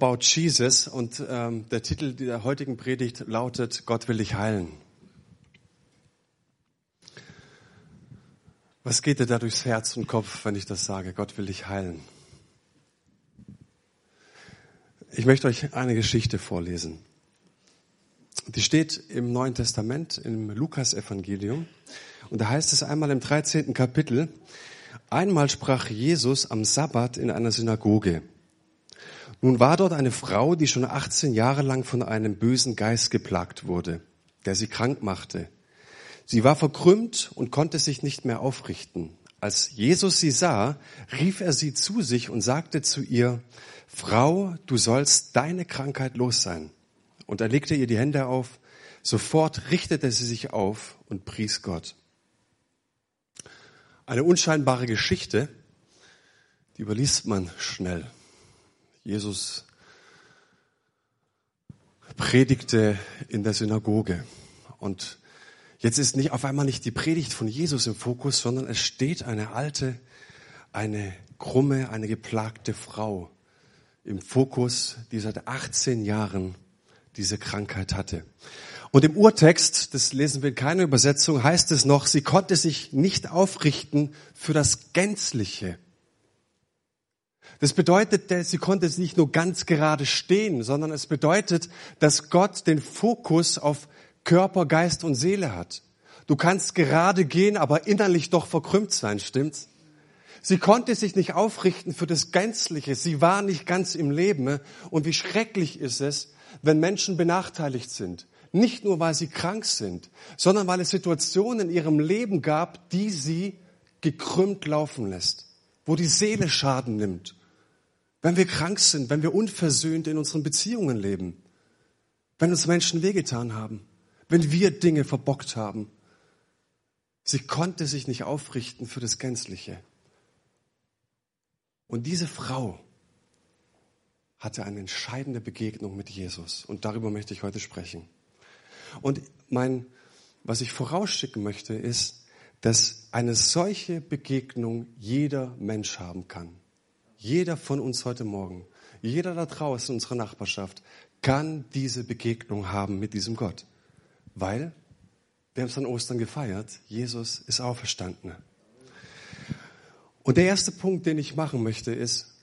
About Jesus und ähm, der Titel der heutigen Predigt lautet Gott will dich heilen. Was geht dir da durchs Herz und Kopf, wenn ich das sage? Gott will dich heilen. Ich möchte euch eine Geschichte vorlesen. Die steht im Neuen Testament, im Lukas-Evangelium. Und da heißt es einmal im 13. Kapitel, einmal sprach Jesus am Sabbat in einer Synagoge. Nun war dort eine Frau, die schon 18 Jahre lang von einem bösen Geist geplagt wurde, der sie krank machte. Sie war verkrümmt und konnte sich nicht mehr aufrichten. Als Jesus sie sah, rief er sie zu sich und sagte zu ihr, Frau, du sollst deine Krankheit los sein. Und er legte ihr die Hände auf. Sofort richtete sie sich auf und pries Gott. Eine unscheinbare Geschichte, die überliest man schnell. Jesus predigte in der Synagoge. Und jetzt ist nicht auf einmal nicht die Predigt von Jesus im Fokus, sondern es steht eine alte, eine krumme, eine geplagte Frau im Fokus, die seit 18 Jahren diese Krankheit hatte. Und im Urtext, das lesen wir in keiner Übersetzung, heißt es noch, sie konnte sich nicht aufrichten für das Gänzliche. Das bedeutet, sie konnte nicht nur ganz gerade stehen, sondern es bedeutet, dass Gott den Fokus auf Körper, Geist und Seele hat. Du kannst gerade gehen, aber innerlich doch verkrümmt sein, stimmt's? Sie konnte sich nicht aufrichten für das Gänzliche. Sie war nicht ganz im Leben. Und wie schrecklich ist es, wenn Menschen benachteiligt sind. Nicht nur, weil sie krank sind, sondern weil es Situationen in ihrem Leben gab, die sie gekrümmt laufen lässt, wo die Seele Schaden nimmt, wenn wir krank sind, wenn wir unversöhnt in unseren Beziehungen leben, wenn uns Menschen wehgetan haben, wenn wir Dinge verbockt haben. Sie konnte sich nicht aufrichten für das Gänzliche. Und diese Frau hatte eine entscheidende Begegnung mit Jesus. Und darüber möchte ich heute sprechen. Und mein, was ich vorausschicken möchte, ist, dass eine solche Begegnung jeder Mensch haben kann. Jeder von uns heute Morgen, jeder da draußen in unserer Nachbarschaft kann diese Begegnung haben mit diesem Gott. Weil wir haben es an Ostern gefeiert, Jesus ist auferstanden. Und der erste Punkt, den ich machen möchte, ist,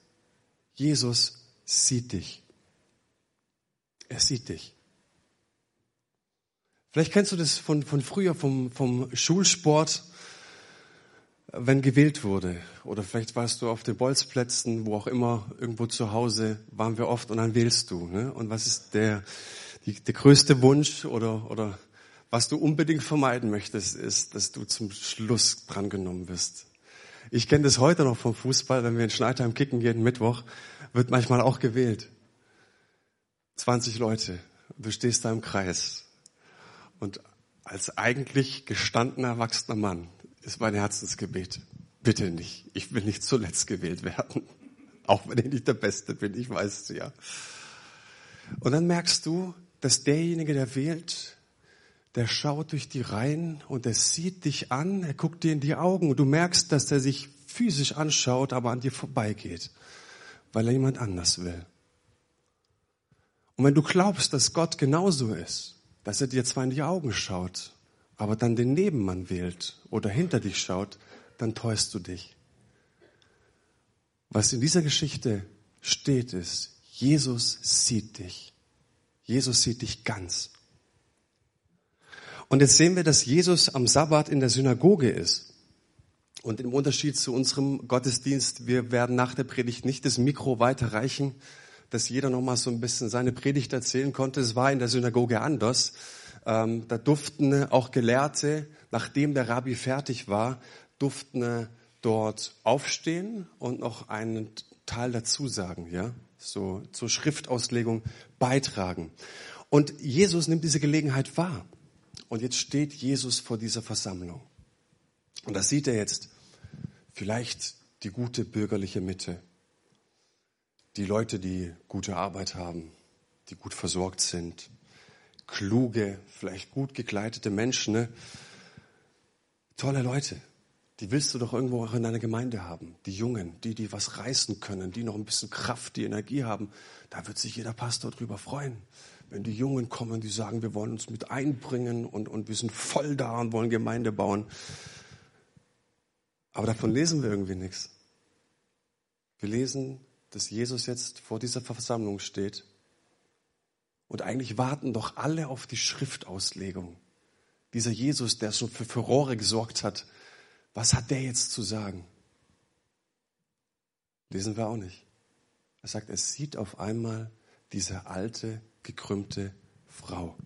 Jesus sieht dich. Er sieht dich. Vielleicht kennst du das von, von früher, vom, vom Schulsport wenn gewählt wurde. Oder vielleicht warst du auf den Bolzplätzen, wo auch immer, irgendwo zu Hause, waren wir oft und dann wählst du. Ne? Und was ist der, die, der größte Wunsch oder, oder was du unbedingt vermeiden möchtest, ist, dass du zum Schluss drangenommen wirst. Ich kenne das heute noch vom Fußball, wenn wir in Schneidheim kicken jeden Mittwoch, wird manchmal auch gewählt. 20 Leute, du stehst da im Kreis. Und als eigentlich gestandener, erwachsener Mann ist mein Herzensgebet. Bitte nicht. Ich will nicht zuletzt gewählt werden. Auch wenn ich nicht der Beste bin, ich weiß es ja. Und dann merkst du, dass derjenige, der wählt, der schaut durch die Reihen und er sieht dich an, er guckt dir in die Augen und du merkst, dass er sich physisch anschaut, aber an dir vorbeigeht, weil er jemand anders will. Und wenn du glaubst, dass Gott genauso ist, dass er dir zwar in die Augen schaut, aber dann den Nebenmann wählt oder hinter dich schaut, dann täuschst du dich. Was in dieser Geschichte steht, ist, Jesus sieht dich. Jesus sieht dich ganz. Und jetzt sehen wir, dass Jesus am Sabbat in der Synagoge ist. Und im Unterschied zu unserem Gottesdienst, wir werden nach der Predigt nicht das Mikro weiterreichen, dass jeder nochmal so ein bisschen seine Predigt erzählen konnte. Es war in der Synagoge anders. Ähm, da durften auch Gelehrte, nachdem der Rabbi fertig war, durften dort aufstehen und noch einen Teil dazu sagen, ja, so zur Schriftauslegung beitragen. Und Jesus nimmt diese Gelegenheit wahr. Und jetzt steht Jesus vor dieser Versammlung. Und da sieht er jetzt vielleicht die gute bürgerliche Mitte. Die Leute, die gute Arbeit haben, die gut versorgt sind, kluge, vielleicht gut gekleidete Menschen, ne? tolle Leute. Die willst du doch irgendwo auch in deiner Gemeinde haben. Die Jungen, die, die was reißen können, die noch ein bisschen Kraft, die Energie haben. Da wird sich jeder Pastor drüber freuen. Wenn die Jungen kommen, die sagen, wir wollen uns mit einbringen und, und wir sind voll da und wollen Gemeinde bauen. Aber davon lesen wir irgendwie nichts. Wir lesen, dass Jesus jetzt vor dieser Versammlung steht und eigentlich warten doch alle auf die Schriftauslegung. Dieser Jesus, der schon für Furore gesorgt hat, was hat der jetzt zu sagen? Lesen wir auch nicht. Er sagt, er sieht auf einmal diese alte, gekrümmte Frau.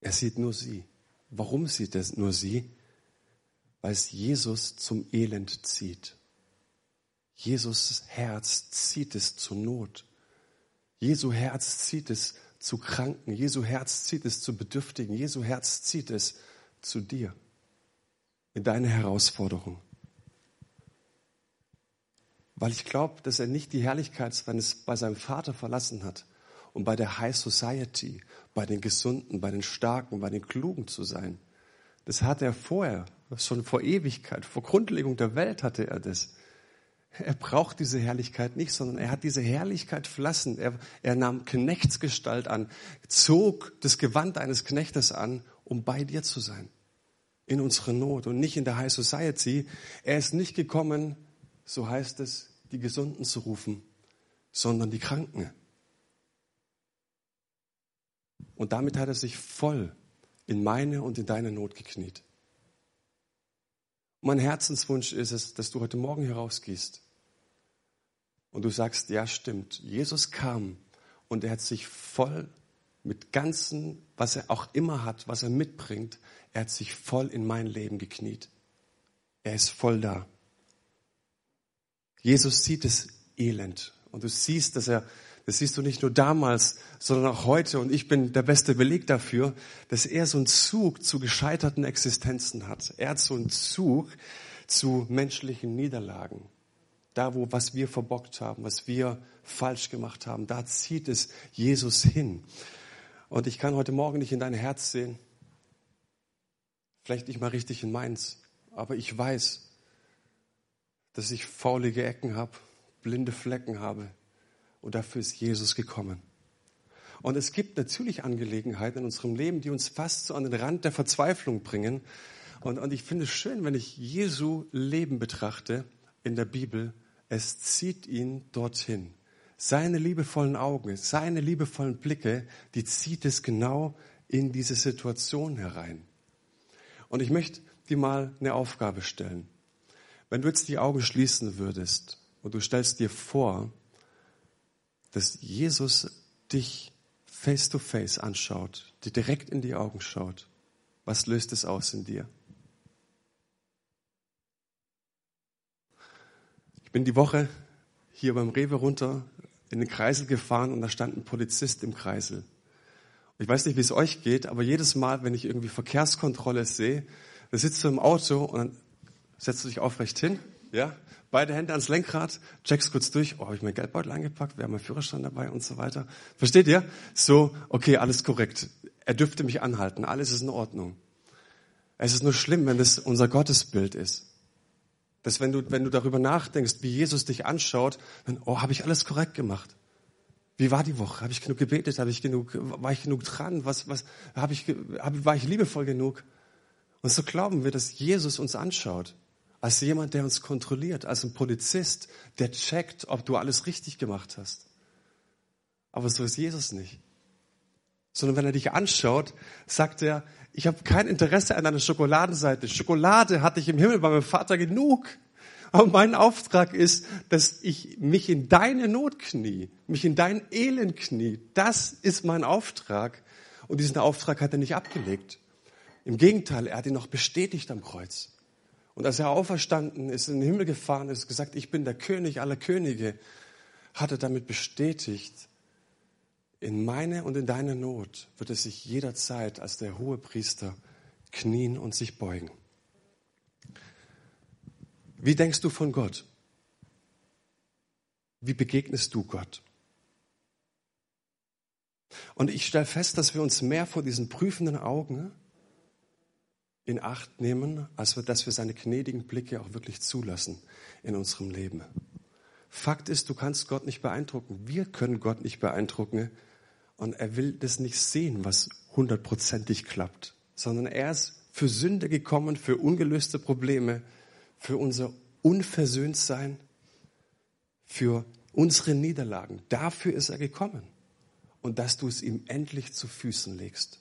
Er sieht nur sie. Warum sieht er nur sie? Weil es Jesus zum Elend zieht. Jesus Herz zieht es zur Not. Jesu Herz zieht es zu Kranken. Jesu Herz zieht es zu Bedürftigen. Jesu Herz zieht es zu dir in deine Herausforderung. Weil ich glaube, dass er nicht die Herrlichkeit seines, bei seinem Vater verlassen hat, um bei der High Society, bei den Gesunden, bei den Starken, bei den Klugen zu sein. Das hatte er vorher, schon vor Ewigkeit, vor Grundlegung der Welt hatte er das. Er braucht diese Herrlichkeit nicht, sondern er hat diese Herrlichkeit verlassen. Er, er nahm Knechtsgestalt an, zog das Gewand eines Knechtes an, um bei dir zu sein. In unserer Not und nicht in der High Society. Er ist nicht gekommen, so heißt es, die Gesunden zu rufen, sondern die Kranken. Und damit hat er sich voll in meine und in deine Not gekniet. Mein Herzenswunsch ist es, dass du heute Morgen hier rausgehst und du sagst, ja stimmt, Jesus kam und er hat sich voll mit ganzen, was er auch immer hat, was er mitbringt, er hat sich voll in mein Leben gekniet. Er ist voll da. Jesus sieht das Elend und du siehst, dass er das siehst du nicht nur damals, sondern auch heute. Und ich bin der beste Beleg dafür, dass er so einen Zug zu gescheiterten Existenzen hat. Er hat so einen Zug zu menschlichen Niederlagen. Da, wo was wir verbockt haben, was wir falsch gemacht haben, da zieht es Jesus hin. Und ich kann heute Morgen nicht in dein Herz sehen. Vielleicht nicht mal richtig in meins. Aber ich weiß, dass ich faulige Ecken habe, blinde Flecken habe, und dafür ist Jesus gekommen. Und es gibt natürlich Angelegenheiten in unserem Leben, die uns fast so an den Rand der Verzweiflung bringen. Und, und ich finde es schön, wenn ich Jesu Leben betrachte in der Bibel. Es zieht ihn dorthin. Seine liebevollen Augen, seine liebevollen Blicke, die zieht es genau in diese Situation herein. Und ich möchte dir mal eine Aufgabe stellen. Wenn du jetzt die Augen schließen würdest und du stellst dir vor, dass Jesus dich face to face anschaut, dir direkt in die Augen schaut. Was löst es aus in dir? Ich bin die Woche hier beim Rewe runter in den Kreisel gefahren und da stand ein Polizist im Kreisel. Ich weiß nicht, wie es euch geht, aber jedes Mal, wenn ich irgendwie Verkehrskontrolle sehe, da sitzt du im Auto und dann setzt du dich aufrecht hin, ja, beide Hände ans Lenkrad, checkst kurz durch, oh, habe ich mein Geldbeutel eingepackt, wer hat mein Führerschein dabei und so weiter. Versteht ihr? So, okay, alles korrekt. Er dürfte mich anhalten, alles ist in Ordnung. Es ist nur schlimm, wenn das unser Gottesbild ist. Dass wenn du, wenn du darüber nachdenkst, wie Jesus dich anschaut, dann, oh, habe ich alles korrekt gemacht? Wie war die Woche? Habe ich genug gebetet? Habe ich genug, war ich genug dran? Was, was, habe ich, hab, war ich liebevoll genug? Und so glauben wir, dass Jesus uns anschaut als jemand, der uns kontrolliert, als ein Polizist, der checkt, ob du alles richtig gemacht hast. Aber so ist Jesus nicht. Sondern wenn er dich anschaut, sagt er, ich habe kein Interesse an deiner Schokoladenseite. Schokolade hatte ich im Himmel bei meinem Vater genug. Aber mein Auftrag ist, dass ich mich in deine Not knie, mich in dein Elend knie. Das ist mein Auftrag. Und diesen Auftrag hat er nicht abgelegt. Im Gegenteil, er hat ihn noch bestätigt am Kreuz. Und als er auferstanden ist, in den Himmel gefahren ist, gesagt, ich bin der König aller Könige, hat er damit bestätigt, in meine und in deine Not wird er sich jederzeit als der hohe Priester knien und sich beugen. Wie denkst du von Gott? Wie begegnest du Gott? Und ich stelle fest, dass wir uns mehr vor diesen prüfenden Augen in Acht nehmen, als dass wir seine gnädigen Blicke auch wirklich zulassen in unserem Leben. Fakt ist, du kannst Gott nicht beeindrucken. Wir können Gott nicht beeindrucken. Und er will das nicht sehen, was hundertprozentig klappt, sondern er ist für Sünde gekommen, für ungelöste Probleme, für unser Unversöhntsein, für unsere Niederlagen. Dafür ist er gekommen. Und dass du es ihm endlich zu Füßen legst.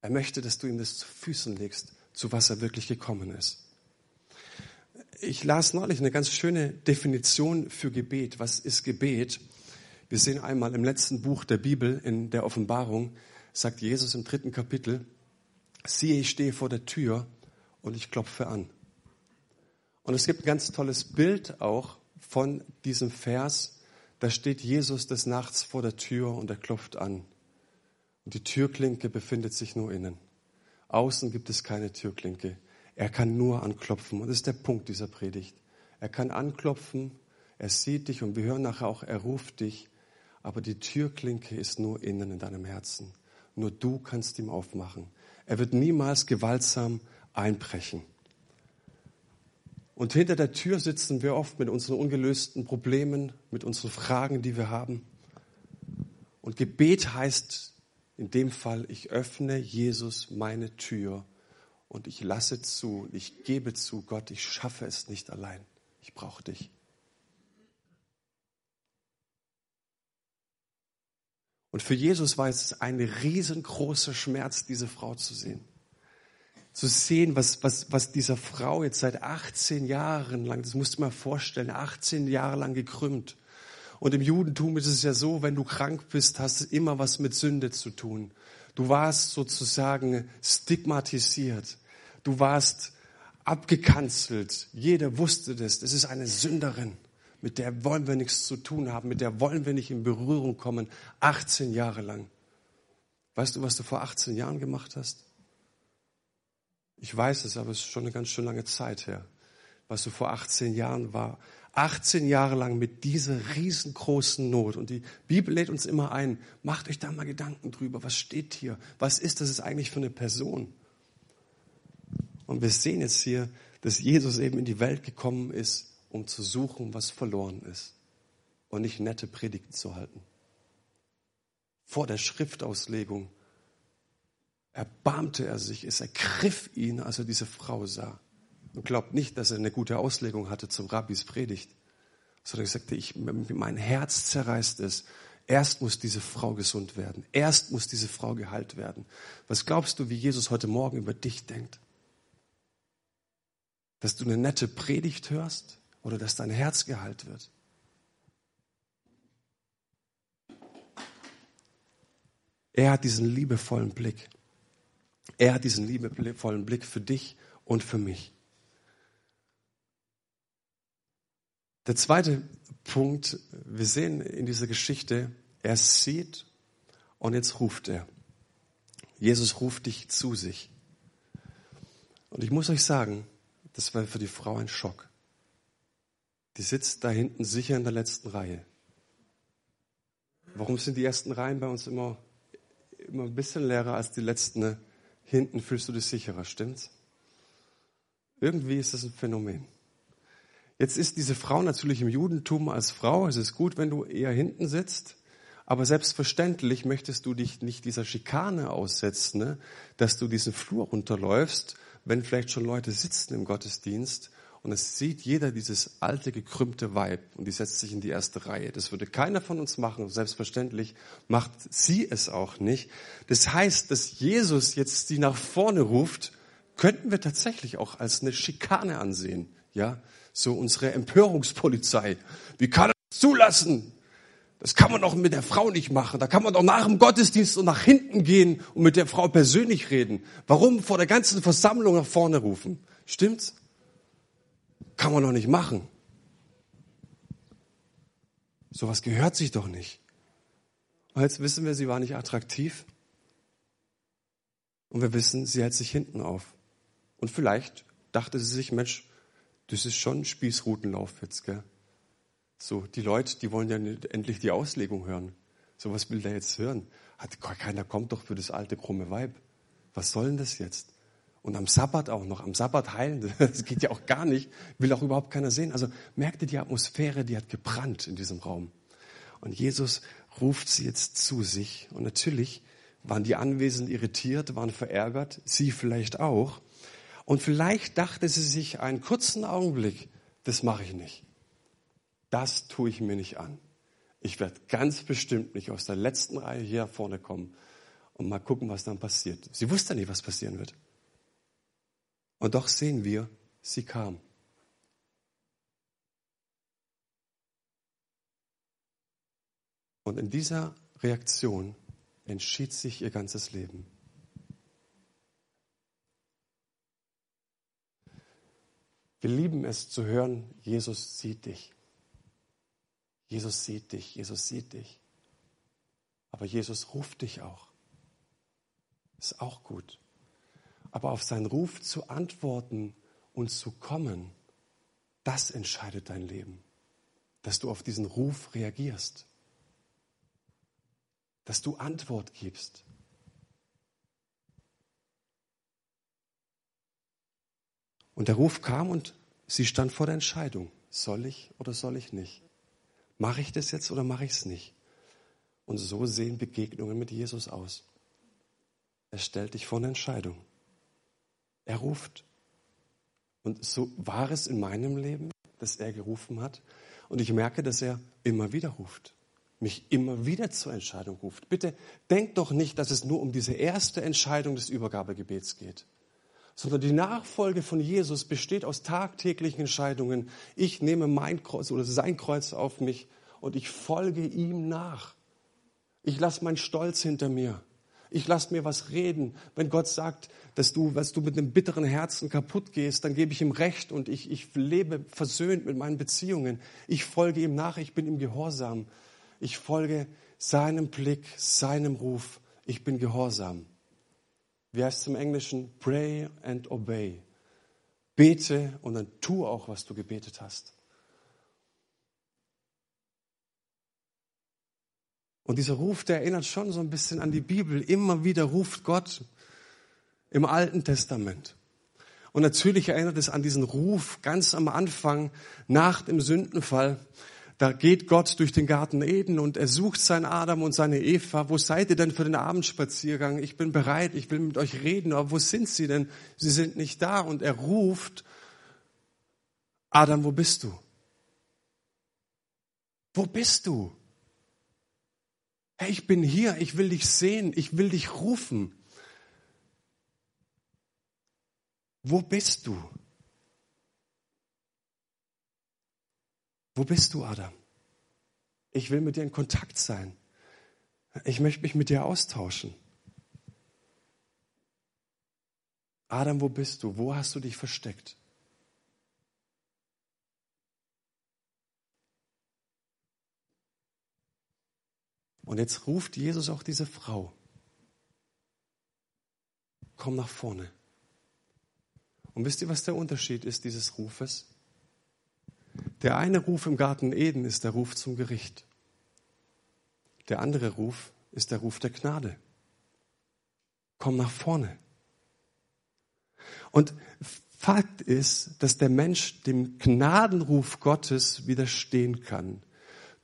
Er möchte, dass du ihm das zu Füßen legst, zu was er wirklich gekommen ist. Ich las neulich eine ganz schöne Definition für Gebet. Was ist Gebet? Wir sehen einmal im letzten Buch der Bibel, in der Offenbarung, sagt Jesus im dritten Kapitel, siehe, ich stehe vor der Tür und ich klopfe an. Und es gibt ein ganz tolles Bild auch von diesem Vers. Da steht Jesus des Nachts vor der Tür und er klopft an. Und die Türklinke befindet sich nur innen. Außen gibt es keine Türklinke. Er kann nur anklopfen. Und das ist der Punkt dieser Predigt. Er kann anklopfen, er sieht dich und wir hören nachher auch, er ruft dich. Aber die Türklinke ist nur innen in deinem Herzen. Nur du kannst ihm aufmachen. Er wird niemals gewaltsam einbrechen. Und hinter der Tür sitzen wir oft mit unseren ungelösten Problemen, mit unseren Fragen, die wir haben. Und Gebet heißt in dem Fall, ich öffne Jesus meine Tür und ich lasse zu, ich gebe zu, Gott, ich schaffe es nicht allein. Ich brauche dich. Und für Jesus war es ein riesengroßer Schmerz, diese Frau zu sehen. Zu sehen, was, was, was dieser Frau jetzt seit 18 Jahren lang, das musst du mal vorstellen, 18 Jahre lang gekrümmt, und im Judentum ist es ja so, wenn du krank bist, hast du immer was mit Sünde zu tun. Du warst sozusagen stigmatisiert. Du warst abgekanzelt. Jeder wusste das. Das ist eine Sünderin. Mit der wollen wir nichts zu tun haben. Mit der wollen wir nicht in Berührung kommen. 18 Jahre lang. Weißt du, was du vor 18 Jahren gemacht hast? Ich weiß es, aber es ist schon eine ganz schön lange Zeit her. Was du vor 18 Jahren war, 18 Jahre lang mit dieser riesengroßen Not. Und die Bibel lädt uns immer ein, macht euch da mal Gedanken drüber, was steht hier? Was ist das eigentlich für eine Person? Und wir sehen jetzt hier, dass Jesus eben in die Welt gekommen ist, um zu suchen, was verloren ist. Und nicht nette Predigten zu halten. Vor der Schriftauslegung erbarmte er sich, es ergriff ihn, als er diese Frau sah und glaubt nicht, dass er eine gute Auslegung hatte zum Rabbis Predigt, sondern er sagte, ich, mein Herz zerreißt es. Erst muss diese Frau gesund werden. Erst muss diese Frau geheilt werden. Was glaubst du, wie Jesus heute Morgen über dich denkt? Dass du eine nette Predigt hörst oder dass dein Herz geheilt wird? Er hat diesen liebevollen Blick. Er hat diesen liebevollen Blick für dich und für mich. Der zweite Punkt, wir sehen in dieser Geschichte, er sieht und jetzt ruft er. Jesus ruft dich zu sich. Und ich muss euch sagen, das war für die Frau ein Schock. Die sitzt da hinten sicher in der letzten Reihe. Warum sind die ersten Reihen bei uns immer, immer ein bisschen leerer als die letzten? Hinten fühlst du dich sicherer, stimmt's? Irgendwie ist das ein Phänomen. Jetzt ist diese Frau natürlich im Judentum als Frau. Es ist gut, wenn du eher hinten sitzt. Aber selbstverständlich möchtest du dich nicht dieser Schikane aussetzen, ne? dass du diesen Flur runterläufst, wenn vielleicht schon Leute sitzen im Gottesdienst und es sieht jeder dieses alte, gekrümmte Weib und die setzt sich in die erste Reihe. Das würde keiner von uns machen. Selbstverständlich macht sie es auch nicht. Das heißt, dass Jesus jetzt sie nach vorne ruft, könnten wir tatsächlich auch als eine Schikane ansehen. Ja, so unsere Empörungspolizei. Wie kann er das zulassen? Das kann man doch mit der Frau nicht machen. Da kann man doch nach dem Gottesdienst und nach hinten gehen und mit der Frau persönlich reden. Warum vor der ganzen Versammlung nach vorne rufen? Stimmt's? Kann man doch nicht machen. Sowas gehört sich doch nicht. Und jetzt wissen wir, sie war nicht attraktiv. Und wir wissen, sie hält sich hinten auf. Und vielleicht dachte sie sich, Mensch, das ist schon Spießrutenlauf jetzt, gell? So, die Leute, die wollen ja endlich die Auslegung hören. So was will der jetzt hören? Hat keiner kommt doch für das alte krumme Weib. was soll denn das jetzt? Und am Sabbat auch noch, am Sabbat heilen, das geht ja auch gar nicht, will auch überhaupt keiner sehen. Also merkte die Atmosphäre, die hat gebrannt in diesem Raum. Und Jesus ruft sie jetzt zu sich. Und natürlich waren die Anwesenden irritiert, waren verärgert, sie vielleicht auch. Und vielleicht dachte sie sich einen kurzen Augenblick, das mache ich nicht. Das tue ich mir nicht an. Ich werde ganz bestimmt nicht aus der letzten Reihe hier vorne kommen und mal gucken, was dann passiert. Sie wusste nicht, was passieren wird. Und doch sehen wir, sie kam. Und in dieser Reaktion entschied sich ihr ganzes Leben. Wir lieben es zu hören, Jesus sieht dich. Jesus sieht dich, Jesus sieht dich. Aber Jesus ruft dich auch. Ist auch gut. Aber auf seinen Ruf zu antworten und zu kommen, das entscheidet dein Leben. Dass du auf diesen Ruf reagierst. Dass du Antwort gibst. Und der Ruf kam und sie stand vor der Entscheidung. Soll ich oder soll ich nicht? Mache ich das jetzt oder mache ich es nicht? Und so sehen Begegnungen mit Jesus aus. Er stellt dich vor eine Entscheidung. Er ruft. Und so war es in meinem Leben, dass er gerufen hat. Und ich merke, dass er immer wieder ruft. Mich immer wieder zur Entscheidung ruft. Bitte denkt doch nicht, dass es nur um diese erste Entscheidung des Übergabegebets geht sondern die Nachfolge von Jesus besteht aus tagtäglichen Entscheidungen. Ich nehme mein Kreuz oder sein Kreuz auf mich und ich folge ihm nach. Ich lasse meinen Stolz hinter mir. Ich lasse mir was reden. Wenn Gott sagt, dass du, was du mit einem bitteren Herzen kaputt gehst, dann gebe ich ihm Recht und ich, ich lebe versöhnt mit meinen Beziehungen. Ich folge ihm nach, ich bin ihm gehorsam. Ich folge seinem Blick, seinem Ruf. Ich bin gehorsam wie heißt es im Englischen? Pray and obey. Bete und dann tu auch, was du gebetet hast. Und dieser Ruf, der erinnert schon so ein bisschen an die Bibel. Immer wieder ruft Gott im Alten Testament. Und natürlich erinnert es an diesen Ruf ganz am Anfang nach dem Sündenfall, da geht Gott durch den Garten Eden und er sucht seinen Adam und seine Eva. Wo seid ihr denn für den Abendspaziergang? Ich bin bereit, ich will mit euch reden, aber wo sind sie denn? Sie sind nicht da. Und er ruft, Adam, wo bist du? Wo bist du? Hey, ich bin hier, ich will dich sehen, ich will dich rufen. Wo bist du? Wo bist du, Adam? Ich will mit dir in Kontakt sein. Ich möchte mich mit dir austauschen. Adam, wo bist du? Wo hast du dich versteckt? Und jetzt ruft Jesus auch diese Frau. Komm nach vorne. Und wisst ihr, was der Unterschied ist dieses Rufes? Der eine Ruf im Garten Eden ist der Ruf zum Gericht. Der andere Ruf ist der Ruf der Gnade. Komm nach vorne. Und Fakt ist, dass der Mensch dem Gnadenruf Gottes widerstehen kann.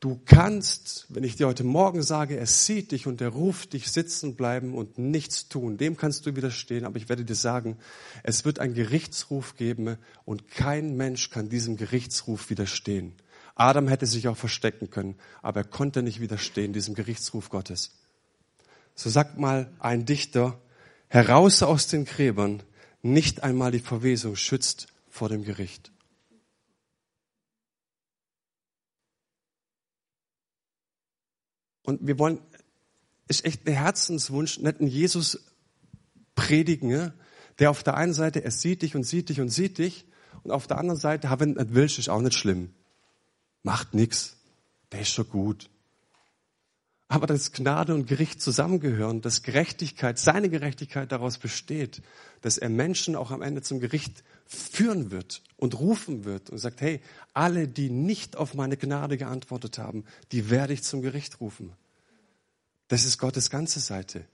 Du kannst, wenn ich dir heute Morgen sage, er sieht dich und er ruft dich sitzen bleiben und nichts tun, dem kannst du widerstehen. Aber ich werde dir sagen, es wird einen Gerichtsruf geben und kein Mensch kann diesem Gerichtsruf widerstehen. Adam hätte sich auch verstecken können, aber er konnte nicht widerstehen diesem Gerichtsruf Gottes. So sagt mal ein Dichter, heraus aus den Gräbern, nicht einmal die Verwesung schützt vor dem Gericht. Und wir wollen, ist echt ein Herzenswunsch, nicht einen Jesus predigen, der auf der einen Seite, er sieht dich und sieht dich und sieht dich, und auf der anderen Seite, wenn du nicht willst, ist auch nicht schlimm. Macht nix. Der ist schon gut. Aber dass Gnade und Gericht zusammengehören, dass Gerechtigkeit, seine Gerechtigkeit daraus besteht, dass er Menschen auch am Ende zum Gericht führen wird und rufen wird und sagt, hey, alle, die nicht auf meine Gnade geantwortet haben, die werde ich zum Gericht rufen. Das ist Gottes ganze Seite.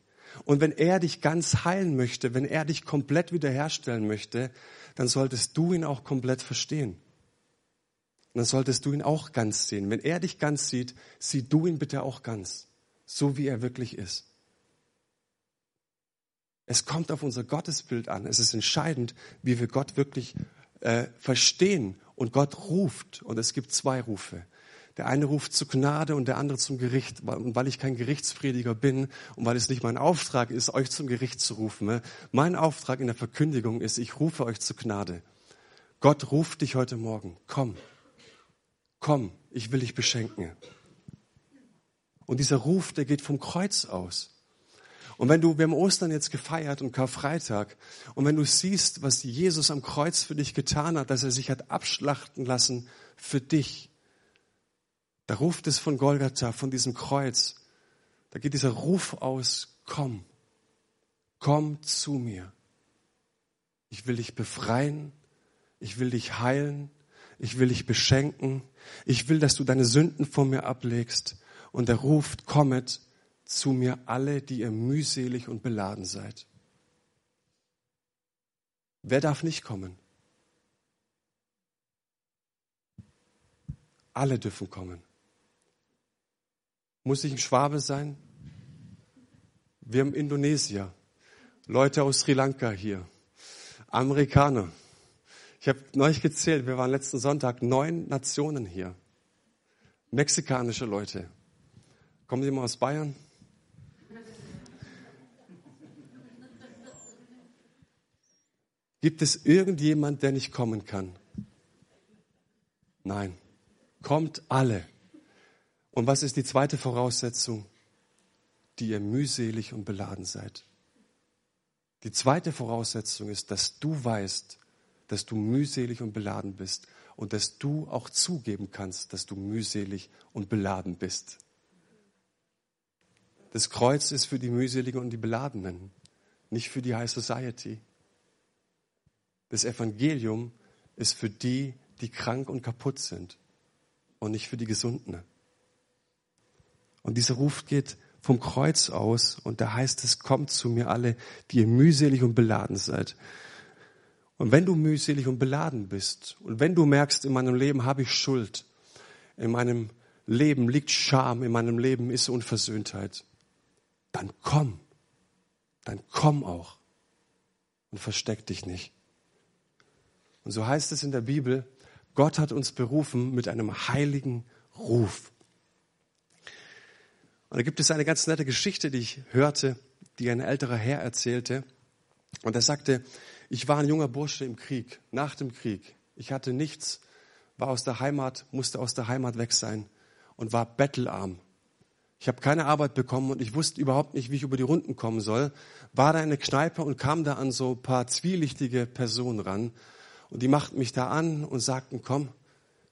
Und wenn er dich ganz heilen möchte, wenn er dich komplett wiederherstellen möchte, dann solltest du ihn auch komplett verstehen. Und dann solltest du ihn auch ganz sehen. Wenn er dich ganz sieht, sieh du ihn bitte auch ganz, so wie er wirklich ist. Es kommt auf unser Gottesbild an. Es ist entscheidend, wie wir Gott wirklich äh, verstehen. Und Gott ruft. Und es gibt zwei Rufe. Der eine ruft zur Gnade und der andere zum Gericht. Und weil ich kein Gerichtsprediger bin und weil es nicht mein Auftrag ist, euch zum Gericht zu rufen, ne? mein Auftrag in der Verkündigung ist, ich rufe euch zur Gnade. Gott ruft dich heute Morgen. Komm, komm, ich will dich beschenken. Und dieser Ruf, der geht vom Kreuz aus. Und wenn du, wir haben Ostern jetzt gefeiert und Karfreitag, und wenn du siehst, was Jesus am Kreuz für dich getan hat, dass er sich hat abschlachten lassen für dich, da ruft es von Golgatha, von diesem Kreuz, da geht dieser Ruf aus, komm, komm zu mir. Ich will dich befreien, ich will dich heilen, ich will dich beschenken, ich will, dass du deine Sünden vor mir ablegst. Und er ruft, kommet zu mir alle, die ihr mühselig und beladen seid. Wer darf nicht kommen? Alle dürfen kommen. Muss ich ein Schwabe sein? Wir haben Indonesier, Leute aus Sri Lanka hier, Amerikaner, ich habe neulich gezählt, wir waren letzten Sonntag neun Nationen hier. Mexikanische Leute. Kommen Sie mal aus Bayern? Gibt es irgendjemand, der nicht kommen kann? Nein. Kommt alle. Und was ist die zweite Voraussetzung? Die ihr mühselig und beladen seid. Die zweite Voraussetzung ist, dass du weißt, dass du mühselig und beladen bist und dass du auch zugeben kannst, dass du mühselig und beladen bist. Das Kreuz ist für die mühseligen und die Beladenen, nicht für die High Society. Das Evangelium ist für die, die krank und kaputt sind und nicht für die Gesunden. Und dieser Ruf geht vom Kreuz aus und da heißt es, kommt zu mir alle, die ihr mühselig und beladen seid. Und wenn du mühselig und beladen bist und wenn du merkst, in meinem Leben habe ich Schuld, in meinem Leben liegt Scham, in meinem Leben ist Unversöhntheit, dann komm, dann komm auch und versteck dich nicht. Und so heißt es in der Bibel, Gott hat uns berufen mit einem heiligen Ruf. Und da gibt es eine ganz nette Geschichte, die ich hörte, die ein älterer Herr erzählte. Und er sagte, ich war ein junger Bursche im Krieg, nach dem Krieg. Ich hatte nichts, war aus der Heimat, musste aus der Heimat weg sein und war bettelarm. Ich habe keine Arbeit bekommen und ich wusste überhaupt nicht, wie ich über die Runden kommen soll. War da in eine Kneipe und kam da an so paar zwielichtige Personen ran. Und die machten mich da an und sagten, komm,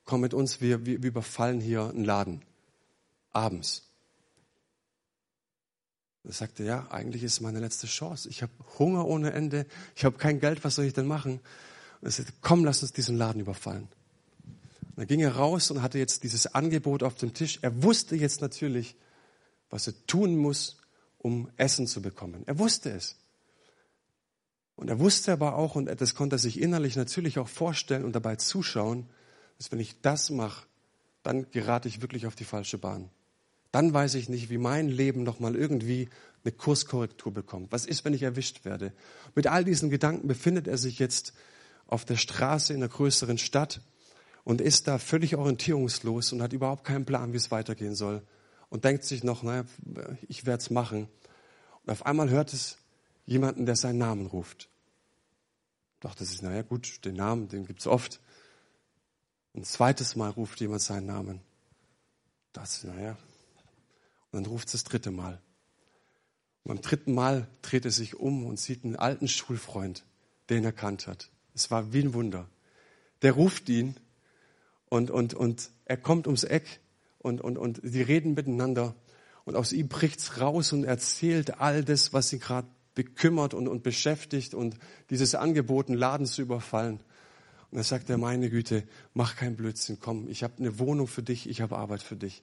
komm mit uns, wir, wir, wir überfallen hier einen Laden. Abends. Er sagte, ja, eigentlich ist es meine letzte Chance. Ich habe Hunger ohne Ende, ich habe kein Geld, was soll ich denn machen? Und er sagte, komm, lass uns diesen Laden überfallen. Und dann ging er raus und hatte jetzt dieses Angebot auf dem Tisch. Er wusste jetzt natürlich, was er tun muss, um Essen zu bekommen. Er wusste es. Und er wusste aber auch, und das konnte er sich innerlich natürlich auch vorstellen und dabei zuschauen, dass wenn ich das mache, dann gerate ich wirklich auf die falsche Bahn dann weiß ich nicht, wie mein Leben nochmal irgendwie eine Kurskorrektur bekommt. Was ist, wenn ich erwischt werde? Mit all diesen Gedanken befindet er sich jetzt auf der Straße in einer größeren Stadt und ist da völlig orientierungslos und hat überhaupt keinen Plan, wie es weitergehen soll. Und denkt sich noch, naja, ich werde es machen. Und auf einmal hört es jemanden, der seinen Namen ruft. Dachte sich, naja gut, den Namen, den gibt's oft. Ein zweites Mal ruft jemand seinen Namen. Das, naja, und dann ruft es das dritte Mal. Und beim dritten Mal dreht er sich um und sieht einen alten Schulfreund, der ihn erkannt hat. Es war wie ein Wunder. Der ruft ihn und, und, und er kommt ums Eck und, und, und die reden miteinander und aus ihm bricht's raus und erzählt all das, was ihn gerade bekümmert und, und beschäftigt und dieses Angebot, einen Laden zu überfallen. Und er sagt er, meine Güte, mach keinen Blödsinn, komm, ich habe eine Wohnung für dich, ich habe Arbeit für dich.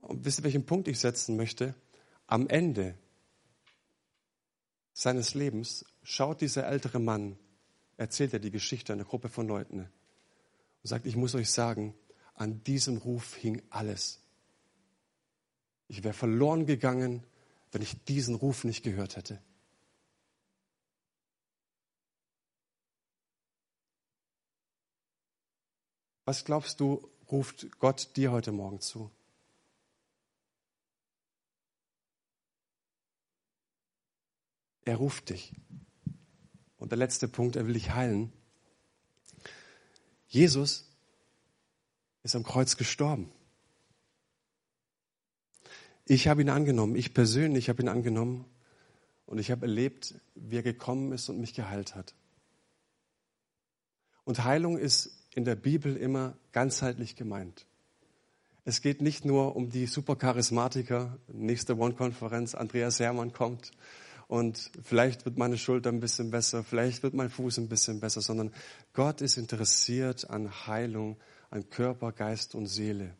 Und wisst ihr, welchen Punkt ich setzen möchte? am Ende seines Lebens schaut dieser ältere Mann, erzählt er die Geschichte einer Gruppe von Leuten und sagt, ich muss euch sagen, an diesem Ruf hing alles. Ich wäre verloren gegangen, wenn ich diesen Ruf nicht gehört hätte. Was glaubst du, ruft Gott dir heute Morgen zu? Er ruft dich. Und der letzte Punkt, er will dich heilen. Jesus ist am Kreuz gestorben. Ich habe ihn angenommen, ich persönlich habe ihn angenommen und ich habe erlebt, wie er gekommen ist und mich geheilt hat. Und Heilung ist in der Bibel immer ganzheitlich gemeint. Es geht nicht nur um die Supercharismatiker, nächste One-Konferenz, Andreas Hermann kommt und vielleicht wird meine Schulter ein bisschen besser, vielleicht wird mein Fuß ein bisschen besser, sondern Gott ist interessiert an Heilung, an Körper, Geist und Seele.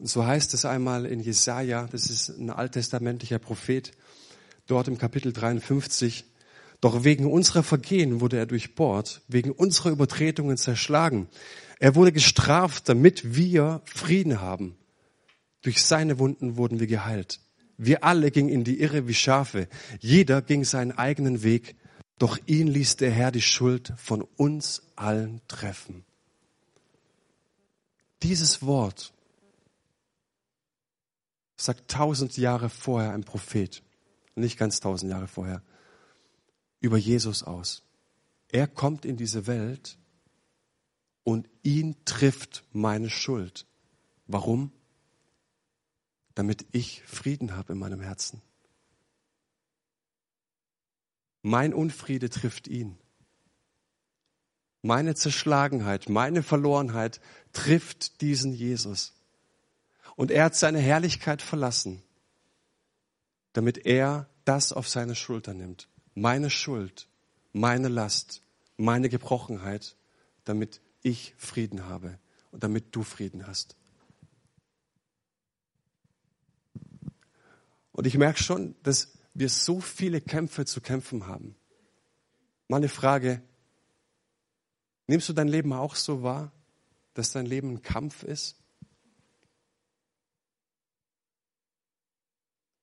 Und so heißt es einmal in Jesaja, das ist ein alttestamentlicher Prophet, dort im Kapitel 53, doch wegen unserer Vergehen wurde er durchbohrt, wegen unserer Übertretungen zerschlagen. Er wurde gestraft, damit wir Frieden haben. Durch seine Wunden wurden wir geheilt. Wir alle gingen in die Irre wie Schafe. Jeder ging seinen eigenen Weg. Doch ihn ließ der Herr die Schuld von uns allen treffen. Dieses Wort sagt tausend Jahre vorher ein Prophet, nicht ganz tausend Jahre vorher, über Jesus aus. Er kommt in diese Welt und ihn trifft meine Schuld. Warum? damit ich Frieden habe in meinem Herzen. Mein Unfriede trifft ihn. Meine Zerschlagenheit, meine Verlorenheit trifft diesen Jesus. Und er hat seine Herrlichkeit verlassen, damit er das auf seine Schulter nimmt. Meine Schuld, meine Last, meine Gebrochenheit, damit ich Frieden habe und damit du Frieden hast. Und ich merke schon, dass wir so viele Kämpfe zu kämpfen haben. Meine Frage, nimmst du dein Leben auch so wahr, dass dein Leben ein Kampf ist?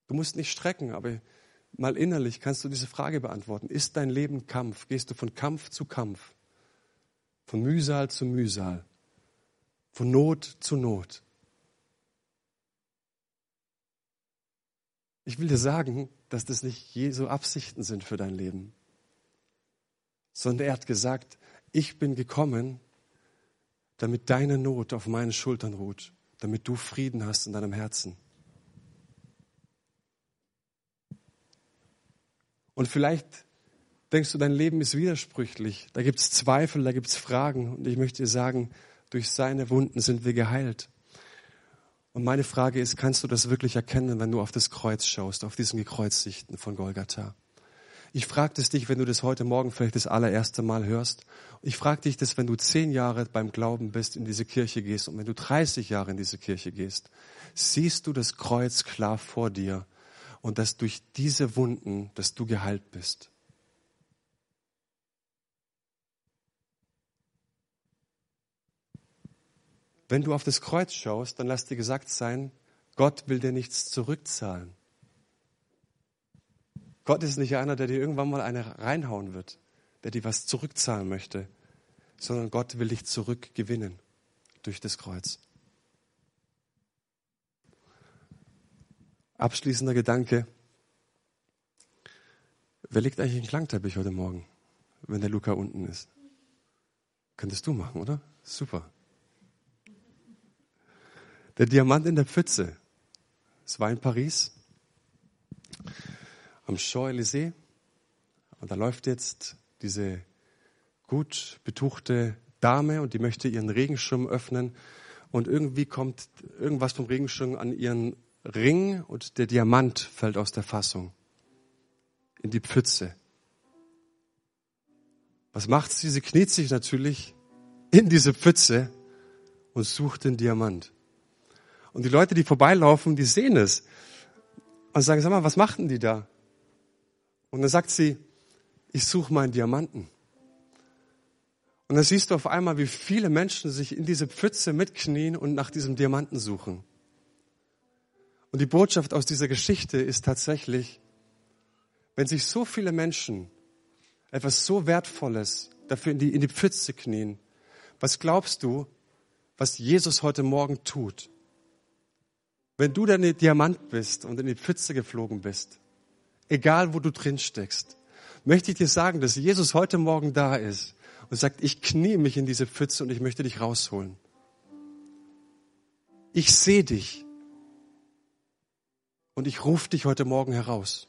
Du musst nicht strecken, aber mal innerlich kannst du diese Frage beantworten. Ist dein Leben Kampf? Gehst du von Kampf zu Kampf? Von Mühsal zu Mühsal? Von Not zu Not? Ich will dir sagen, dass das nicht Jesu Absichten sind für dein Leben, sondern er hat gesagt, ich bin gekommen, damit deine Not auf meinen Schultern ruht, damit du Frieden hast in deinem Herzen. Und vielleicht denkst du, dein Leben ist widersprüchlich. Da gibt es Zweifel, da gibt es Fragen. Und ich möchte dir sagen, durch seine Wunden sind wir geheilt. Und meine Frage ist, kannst du das wirklich erkennen, wenn du auf das Kreuz schaust, auf diesen Gekreuzigten von Golgatha? Ich frage dich, wenn du das heute Morgen vielleicht das allererste Mal hörst. Ich frage dich das, wenn du zehn Jahre beim Glauben bist, in diese Kirche gehst und wenn du 30 Jahre in diese Kirche gehst. Siehst du das Kreuz klar vor dir und dass durch diese Wunden, dass du geheilt bist? Wenn du auf das Kreuz schaust, dann lass dir gesagt sein, Gott will dir nichts zurückzahlen. Gott ist nicht einer, der dir irgendwann mal eine reinhauen wird, der dir was zurückzahlen möchte, sondern Gott will dich zurückgewinnen durch das Kreuz. Abschließender Gedanke. Wer legt eigentlich einen Klangteppich heute Morgen, wenn der Luca unten ist? Könntest du machen, oder? Super. Der Diamant in der Pfütze. Es war in Paris, am Champs-Élysées. Und da läuft jetzt diese gut betuchte Dame und die möchte ihren Regenschirm öffnen. Und irgendwie kommt irgendwas vom Regenschirm an ihren Ring und der Diamant fällt aus der Fassung in die Pfütze. Was macht sie? Sie kniet sich natürlich in diese Pfütze und sucht den Diamant. Und die Leute, die vorbeilaufen, die sehen es. Und sagen, sag mal, was machten die da? Und dann sagt sie, ich suche meinen Diamanten. Und dann siehst du auf einmal, wie viele Menschen sich in diese Pfütze mitknien und nach diesem Diamanten suchen. Und die Botschaft aus dieser Geschichte ist tatsächlich, wenn sich so viele Menschen etwas so Wertvolles dafür in die, in die Pfütze knien, was glaubst du, was Jesus heute Morgen tut? Wenn du deine Diamant bist und in die Pfütze geflogen bist, egal wo du drin steckst, möchte ich dir sagen, dass Jesus heute Morgen da ist und sagt, ich knie mich in diese Pfütze und ich möchte dich rausholen. Ich sehe dich und ich rufe dich heute Morgen heraus.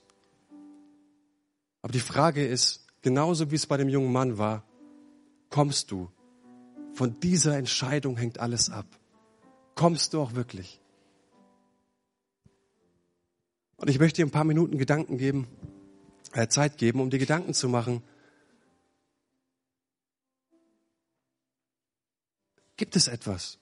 Aber die Frage ist, genauso wie es bei dem jungen Mann war, kommst du? Von dieser Entscheidung hängt alles ab. Kommst du auch wirklich? Und ich möchte dir ein paar Minuten Gedanken geben, äh, Zeit geben, um dir Gedanken zu machen. Gibt es etwas,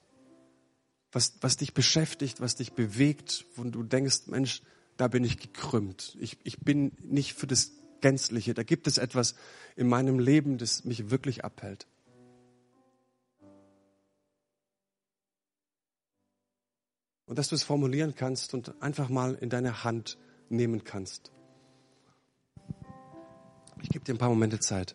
was, was dich beschäftigt, was dich bewegt, wo du denkst, Mensch, da bin ich gekrümmt. Ich, ich bin nicht für das Gänzliche. Da gibt es etwas in meinem Leben, das mich wirklich abhält. Und dass du es formulieren kannst und einfach mal in deine Hand nehmen kannst. Ich gebe dir ein paar Momente Zeit.